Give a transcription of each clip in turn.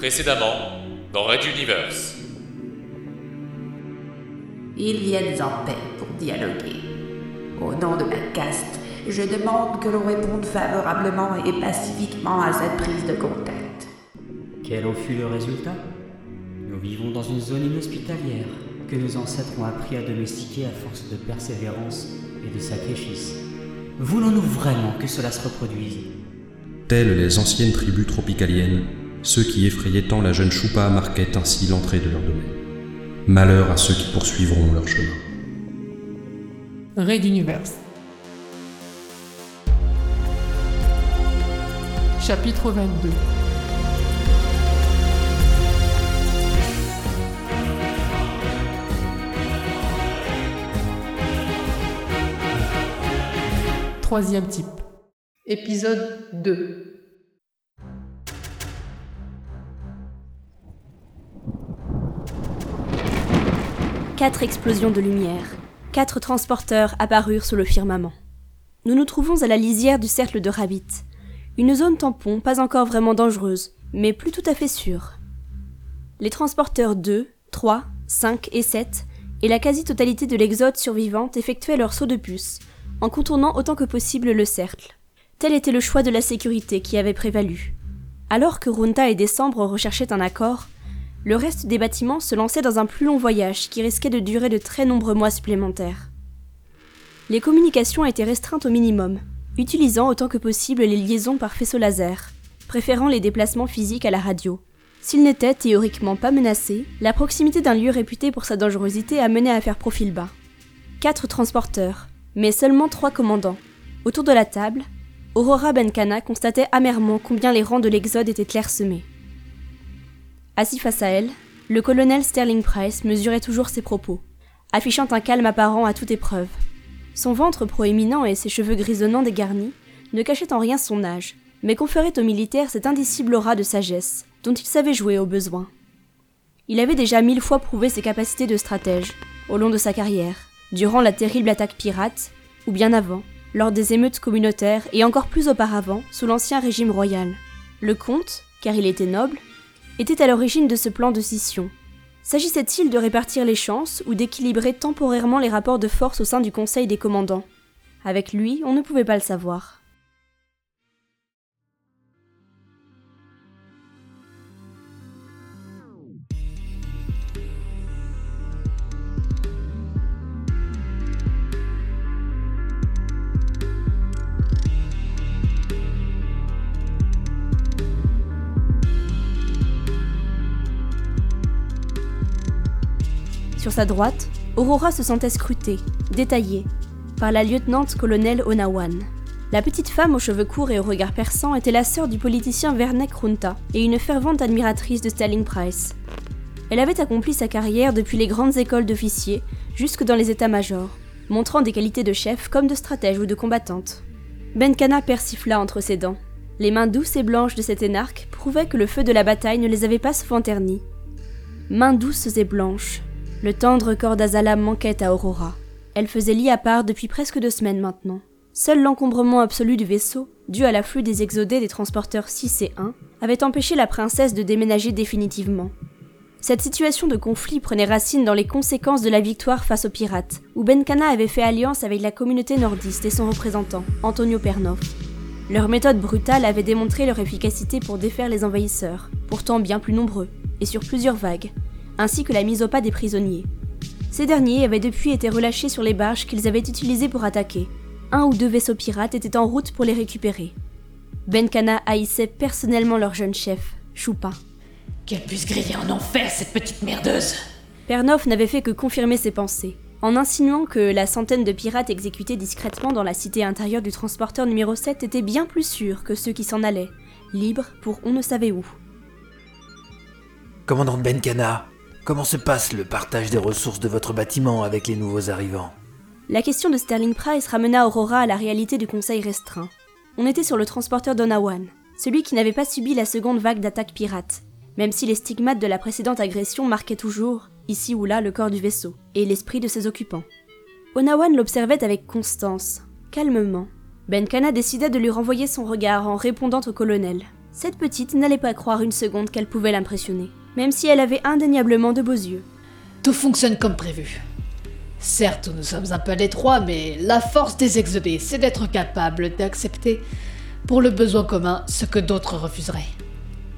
Précédemment, dans Red Universe. Ils viennent en paix pour dialoguer. Au nom de ma caste, je demande que l'on réponde favorablement et pacifiquement à cette prise de contact. Quel en fut le résultat? Nous vivons dans une zone inhospitalière que nos ancêtres ont appris à domestiquer à force de persévérance et de sacrifice. Voulons-nous vraiment que cela se reproduise? Telles les anciennes tribus tropicaliennes, ceux qui effrayaient tant la jeune Choupa marquaient ainsi l'entrée de leur domaine. Malheur à ceux qui poursuivront leur chemin. Raid Universe. Chapitre 22 Troisième type. Épisode 2. Quatre explosions de lumière. Quatre transporteurs apparurent sous le firmament. Nous nous trouvons à la lisière du cercle de Rabbit. Une zone tampon pas encore vraiment dangereuse, mais plus tout à fait sûre. Les transporteurs 2, 3, 5 et 7 et la quasi-totalité de l'exode survivante effectuaient leur saut de puce, en contournant autant que possible le cercle. Tel était le choix de la sécurité qui avait prévalu. Alors que Runta et Décembre recherchaient un accord, le reste des bâtiments se lançait dans un plus long voyage qui risquait de durer de très nombreux mois supplémentaires. Les communications étaient restreintes au minimum, utilisant autant que possible les liaisons par faisceau laser, préférant les déplacements physiques à la radio. S'ils n'étaient théoriquement pas menacés, la proximité d'un lieu réputé pour sa dangerosité amenait à faire profil bas. Quatre transporteurs, mais seulement trois commandants. Autour de la table, Aurora Benkana constatait amèrement combien les rangs de l'Exode étaient clairsemés. Assis face à elle, le colonel Sterling Price mesurait toujours ses propos, affichant un calme apparent à toute épreuve. Son ventre proéminent et ses cheveux grisonnants dégarnis ne cachaient en rien son âge, mais conféraient au militaire cette indicible aura de sagesse, dont il savait jouer au besoin. Il avait déjà mille fois prouvé ses capacités de stratège, au long de sa carrière, durant la terrible attaque pirate, ou bien avant, lors des émeutes communautaires et encore plus auparavant, sous l'ancien régime royal. Le comte, car il était noble, était à l'origine de ce plan de scission. S'agissait-il de répartir les chances ou d'équilibrer temporairement les rapports de force au sein du Conseil des commandants? Avec lui, on ne pouvait pas le savoir. Sa droite, Aurora se sentait scrutée, détaillée, par la lieutenant-colonel Onawan. La petite femme aux cheveux courts et au regard perçant était la sœur du politicien Vernek Runta et une fervente admiratrice de Sterling Price. Elle avait accompli sa carrière depuis les grandes écoles d'officiers jusque dans les états-majors, montrant des qualités de chef comme de stratège ou de combattante. Benkana persifla entre ses dents. Les mains douces et blanches de cet énarque prouvaient que le feu de la bataille ne les avait pas souvent ternies. Mains douces et blanches, le tendre corps d'Azala manquait à Aurora. Elle faisait lit à part depuis presque deux semaines maintenant. Seul l'encombrement absolu du vaisseau, dû à l'afflux des exodés des transporteurs 6 et 1, avait empêché la princesse de déménager définitivement. Cette situation de conflit prenait racine dans les conséquences de la victoire face aux pirates, où Benkana avait fait alliance avec la communauté nordiste et son représentant, Antonio Pernov. Leur méthode brutale avait démontré leur efficacité pour défaire les envahisseurs, pourtant bien plus nombreux, et sur plusieurs vagues, ainsi que la mise au pas des prisonniers. Ces derniers avaient depuis été relâchés sur les barges qu'ils avaient utilisées pour attaquer. Un ou deux vaisseaux pirates étaient en route pour les récupérer. Benkana haïssait personnellement leur jeune chef, Choupa. Qu'elle puisse griller en enfer, cette petite merdeuse Pernov n'avait fait que confirmer ses pensées, en insinuant que la centaine de pirates exécutés discrètement dans la cité intérieure du transporteur numéro 7 était bien plus sûrs que ceux qui s'en allaient, libres pour on ne savait où. Commandant Benkana, comment se passe le partage des ressources de votre bâtiment avec les nouveaux arrivants? La question de Sterling Price ramena Aurora à la réalité du conseil restreint. On était sur le transporteur Donawan, celui qui n'avait pas subi la seconde vague d'attaques pirates, même si les stigmates de la précédente agression marquaient toujours, ici ou là, le corps du vaisseau, et l'esprit de ses occupants. Onawan l'observait avec constance, calmement. Benkana décida de lui renvoyer son regard en répondant au colonel. Cette petite n'allait pas croire une seconde qu'elle pouvait l'impressionner, même si elle avait indéniablement de beaux yeux. Tout fonctionne comme prévu. Certes, nous sommes un peu à l'étroit, mais la force des exodés, c'est d'être capable d'accepter, pour le besoin commun, ce que d'autres refuseraient.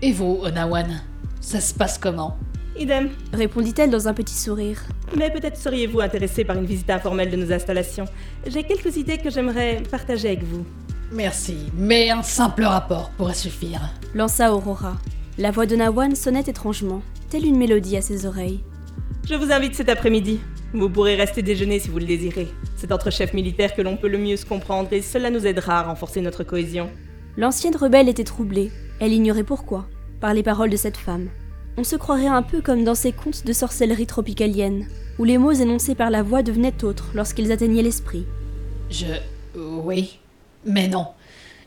Et vous, Onawan, ça se passe comment? Idem. Répondit-elle dans un petit sourire. Mais peut-être seriez-vous intéressé par une visite informelle de nos installations. J'ai quelques idées que j'aimerais partager avec vous. Merci, mais un simple rapport pourrait suffire. Lança Aurora. La voix de Nawan sonnait étrangement, telle une mélodie à ses oreilles. Je vous invite cet après-midi. Vous pourrez rester déjeuner si vous le désirez. C'est entre chefs militaires que l'on peut le mieux se comprendre et cela nous aidera à renforcer notre cohésion. L'ancienne rebelle était troublée. Elle ignorait pourquoi, par les paroles de cette femme. On se croirait un peu comme dans ces contes de sorcellerie tropicalienne, où les mots énoncés par la voix devenaient autres lorsqu'ils atteignaient l'esprit. Je... Oui. Mais non.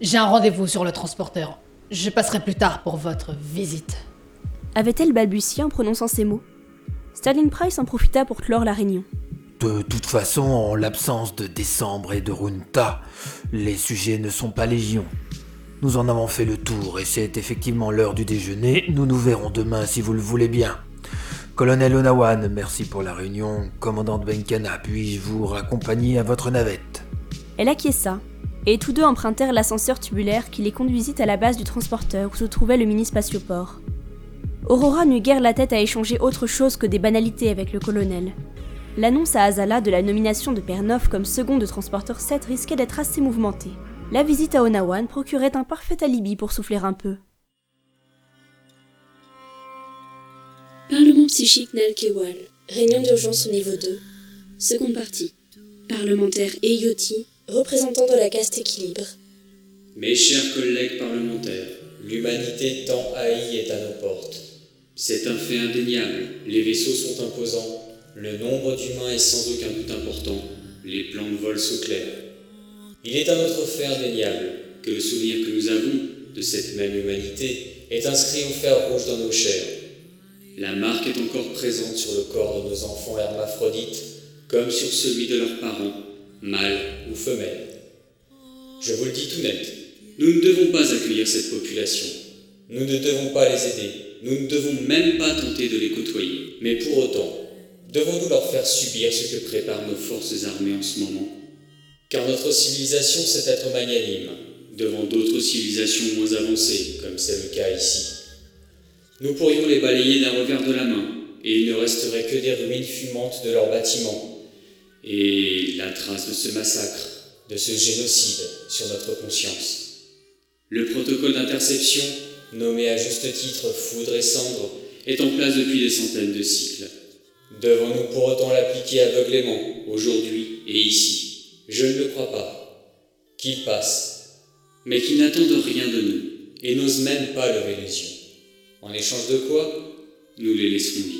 J'ai un rendez-vous sur le transporteur. Je passerai plus tard pour votre visite. Avait-elle balbutié en prononçant ces mots? Sterling Price en profita pour clore la réunion. De toute façon, en l'absence de Décembre et de Runta, les sujets ne sont pas légion. Nous en avons fait le tour et c'est effectivement l'heure du déjeuner. Nous nous verrons demain si vous le voulez bien. Colonel Onawan, merci pour la réunion. Commandante Benkana, puis-je vous raccompagner à votre navette? Elle acquiesça, et tous deux empruntèrent l'ascenseur tubulaire qui les conduisit à la base du transporteur où se trouvait le mini spatioport. Aurora n'eut guère la tête à échanger autre chose que des banalités avec le colonel. L'annonce à Azala de la nomination de Pernov comme second de transporteur 7 risquait d'être assez mouvementée. La visite à Onawan procurait un parfait alibi pour souffler un peu. Parlement psychique Nalkewal. Réunion d'urgence au niveau 2. Seconde partie. Parlementaire Eyoti, représentant de la caste équilibre. Mes chers collègues parlementaires, l'humanité tant haïe est à nos portes. C'est un fait indéniable. Les vaisseaux sont imposants. Le nombre d'humains est sans aucun doute important. Les plans de vol sont clairs. Il est un autre fait indéniable que le souvenir que nous avons de cette même humanité est inscrit au fer rouge dans nos chairs. La marque est encore présente sur le corps de nos enfants hermaphrodites comme sur celui de leurs parents, mâles ou femelles. Je vous le dis tout net, nous ne devons pas accueillir cette population. Nous ne devons pas les aider. Nous ne devons même pas tenter de les côtoyer. Mais pour autant, devons-nous leur faire subir ce que préparent nos forces armées en ce moment? Car notre civilisation sait être magnanime devant d'autres civilisations moins avancées, comme c'est le cas ici. Nous pourrions les balayer d'un revers de la main, et il ne resterait que des ruines fumantes de leurs bâtiments, et la trace de ce massacre, de ce génocide sur notre conscience. Le protocole d'interception, nommé à juste titre Foudre et Cendre, est en place depuis des centaines de cycles. Devons-nous pour autant l'appliquer aveuglément, aujourd'hui et ici? Je ne le crois pas. Qu'il passe, mais qu'ils n'attendent rien de nous, et n'osent même pas lever les yeux. En échange de quoi? Nous les laisserons vivre.